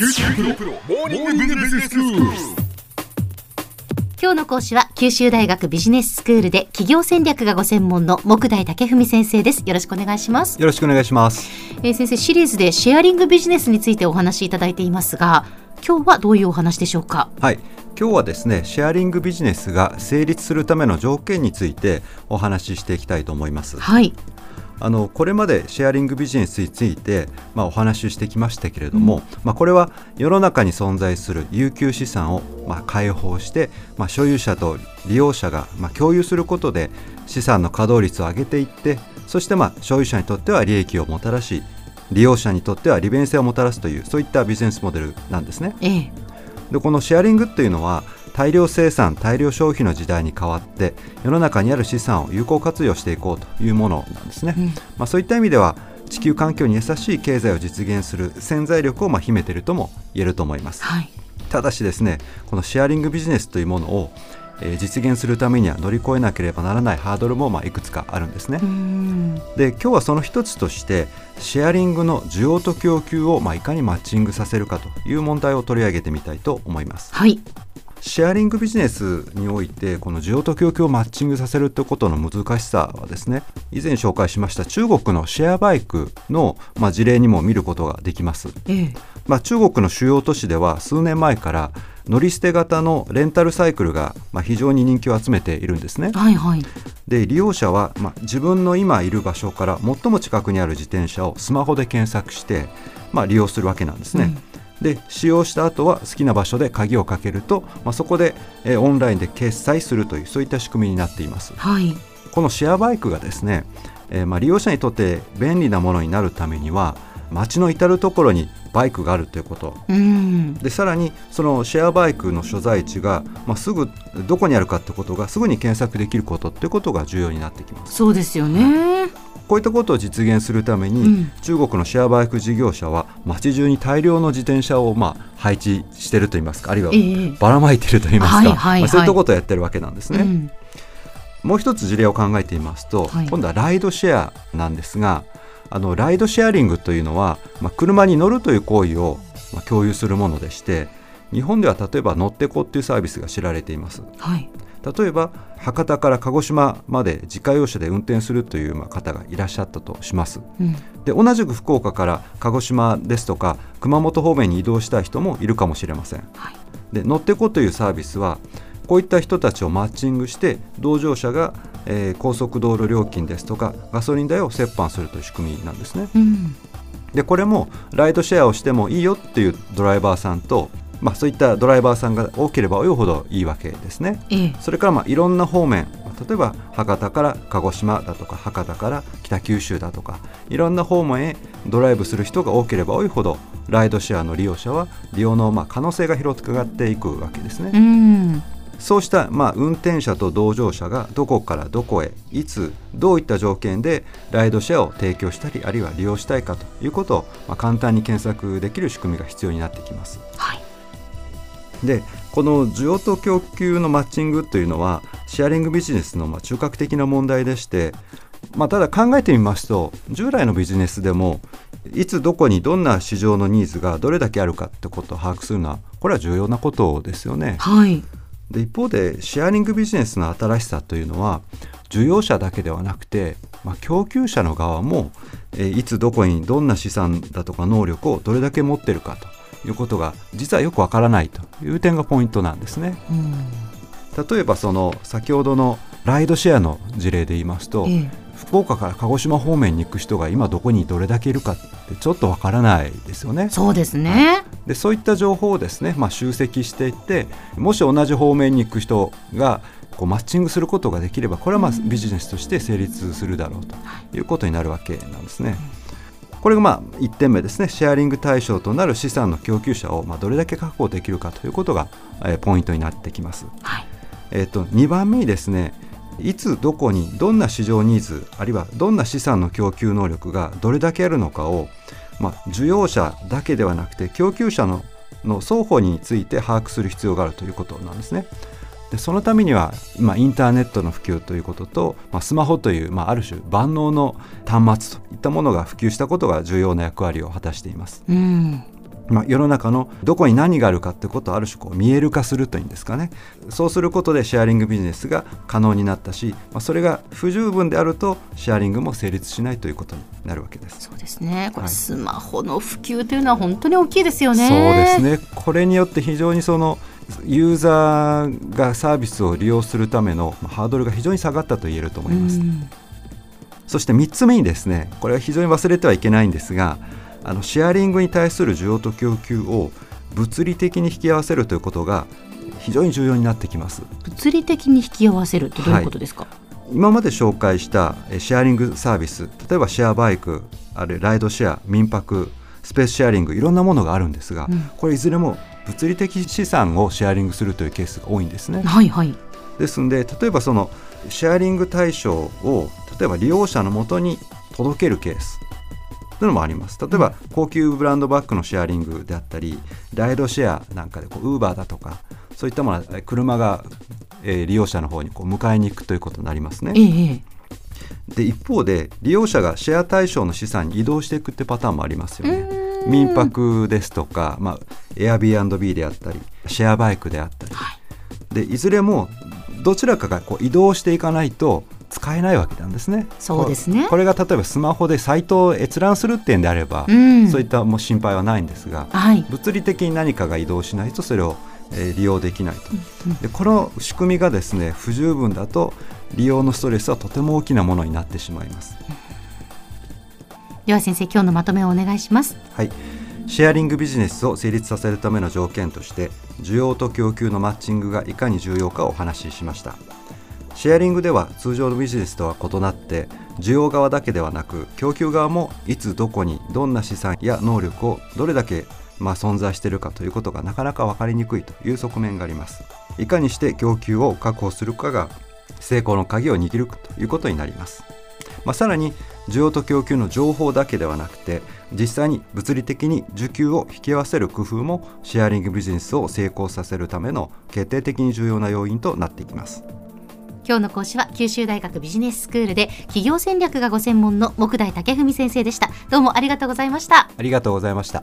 九州大学モーニングビジネススクール。今日の講師は九州大学ビジネススクールで企業戦略がご専門の木大武文先生ですよろしくお願いします、よろしくお願いします。えー先生シリーズでシェアリングビジネスについてお話しいただいていますが今日はどういうお話でしょうか？はい。今日はですね、シェアリングビジネスが成立するための条件についてお話ししていきたいと思います。はいあのこれまでシェアリングビジネスについて、まあ、お話ししてきましたけれども、まあ、これは世の中に存在する有給資産を、まあ、開放して、まあ、所有者と利用者が、まあ、共有することで資産の稼働率を上げていってそして、まあ、所有者にとっては利益をもたらし利用者にとっては利便性をもたらすというそういったビジネスモデルなんですね。ええでこのシェアリングっていうのは大量生産大量消費の時代に変わって世の中にある資産を有効活用していこうというものなんですね、うん。まあ、そういった意味では地球環境に優しい経済を実現する潜在力をまあ秘めているとも言えると思います。はい。ただしですねこのシェアリングビジネスというものをえー実現するためには乗り越えなければならないハードルもまあいくつかあるんですね。で今日はその一つとしてシェアリングの需要と供給をまあいかにマッチングさせるかという問題を取り上げてみたいと思います。はいシェアリングビジネスにおいてこの需要と供給をマッチングさせるということの難しさはですね以前紹介しました中国のシェアバイクの、まあ、事例にも見ることができます。ええまあ、中国の主要都市では数年前から乗り捨て型のレンタルサイクルがまあ非常に人気を集めているんですね。はいはいで利用者は、まあ、自分の今いる場所から最も近くにある自転車をスマホで検索して、まあ、利用するわけなんですね。で使用した後は好きな場所で鍵をかけると、まあ、そこで、えーオンラインで決済するというそういった仕組みになっています。はい。このシェアバイクがですね、えーまあ、利用者にとって便利なものになるためには街の至る所にバイクがあるということ。うーん。でさらにそのシェアバイクの所在地が、まあ、すぐどこにあるかってことがすぐに検索できることっていうことが重要になってきます。そうですよねこういったことを実現するために、うん。中国のシェアバイク事業者は街中に大量の自転車をまあ配置してるといいますかあるいはええ。ばらまいてるといいますか、まあ、そういったことをやってるわけなんですね。うん。もう一つ事例を考えてみますと、はい。今度はライドシェアなんですがあのライドシェアリングというのは、まあ、車に乗るという行為を、まあ、共有するものでして日本では例えば乗ってこっていうサービスが知られています。はい例えば博多から鹿児島まで自家用車で運転するというまあ方がいらっしゃったとします。うん。で同じく福岡から鹿児島ですとか熊本方面に移動したい人もいるかもしれません。はい。で乗ってこというサービスはこういった人たちをマッチングして同乗者が、えー高速道路料金ですとかガソリン代を折半するという仕組みなんですね。うん。でこれもライドシェアをしてもいいよっていうドライバーさんと、まあ、そういったドライバーさんが多ければ多いほどいいわけですねええそれからまあいろんな方面例えば博多から鹿児島だとか博多から北九州だとかいろんな方面へドライブする人が多ければ多いほどライドシェアの利用者は利用のまあ可能性が広がっていくわけですね。うんそうしたまあ運転者と同乗者がどこからどこへいつどういった条件でライドシェアを提供したりあるいは利用したいかということをまあ簡単に検索できる仕組みが必要になってきます。はいでこの需要と供給のマッチングというのはシェアリングビジネスのまあ中核的な問題でして、まあ、ただ考えてみますと従来のビジネスでもいつどこにどんな市場のニーズがどれだけあるかってことを把握するのはこれは重要なことですよね。はいで一方でシェアリングビジネスの新しさというのは需要者だけではなくて、まあ、供給者の側も、えーいつどこにどんな資産だとか能力をどれだけ持ってるかということが実はよくわからないという点がポイントなんですね。うん例えばその先ほどのライドシェアの事例で言いますと、ええ福岡から鹿児島方面に行く人が今どこにどれだけいるかってちょっとわからないですよね。そうですねでそういった情報をですね、まあ、集積していってもし同じ方面に行く人がこうマッチングすることができればこれはまあビジネスとして成立するだろうということになるわけなんですね。これがまあ1点目ですねシェアリング対象となる資産の供給者をまあどれだけ確保できるかということが、えーポイントになってきます。はいえー、と2番目にですねいつどこにどんな市場ニーズあるいはどんな資産の供給能力がどれだけあるのかを、まあ、需要者だけではなくて供給者のの双方について把握する必要があるということなんですね。でそのためには今インターネットの普及ということと、まあ、スマホという、まあ、ある種万能の端末といったものが普及したことが重要な役割を果たしています。うんまあ、世の中のどこに何があるかってことをある種こう見える化するというんですかね。そうすることでシェアリングビジネスが可能になったし、まあ、それが不十分であるとシェアリングも成立しないということになるわけです。そうですね。これスマホの普及というのは本当に大きいですよね、そうですね。これによって非常にそのユーザーがサービスを利用するためのハードルが非常に下がったと言えると思います。そして3つ目にですねこれは非常に忘れてはいけないんですがあのシェアリングに対する需要と供給を物理的に引き合わせるということが非常に重要になってきます。物理的に引き合わせるってどういうことですか、はい、今まで紹介したシェアリングサービス例えばシェアバイクあるいはライドシェア民泊スペースシェアリングいろんなものがあるんですが、うん、これいずれも物理的資産をシェアリングするというケースが多いんですね。はいはい、ですので例えばそのシェアリング対象を例えば利用者のもとに届けるケースというのもあります。例えば高級ブランドバッグのシェアリングであったりライドシェアなんかでウーバーだとかそういったものは車が、えー、利用者の方にこう迎えに行くということになりますね。ええ、で一方で利用者がシェア対象の資産に移動していくってパターンもありますよね。民泊ですとか、まあ、Airbnb であったりシェアバイクであったり、はい、でいずれもどちらかがこう移動していかないと使えないわけなんですね。そうですね。これが例えばスマホでサイトを閲覧するってんであれば、うん、そういったもう心配はないんですが、はい、物理的に何かが移動しないとそれを、えー、利用できないと、うんうん、でこの仕組みがですね不十分だと利用のストレスはとても大きなものになってしまいます。では先生今日のまとめをお願いします。はい。シェアリングビジネスを成立させるための条件として需要と供給のマッチングがいかに重要かをお話ししましたシェアリングでは通常のビジネスとは異なって需要側だけではなく供給側もいつどこにどんな資産や能力をどれだけまあ存在しているかということがなかなか分かりにくいという側面があります。いかにして供給を確保するかが成功の鍵を握るということになります、まあ、さらに需要と供給の情報だけではなくて実際に物理的に需給を引き合わせる工夫もシェアリングビジネスを成功させるための決定的に重要な要因となっていきます。今日の講師は九州大学ビジネススクールで企業戦略がご専門の木大武文先生でした。どうもありがとうございました。ありがとうございました。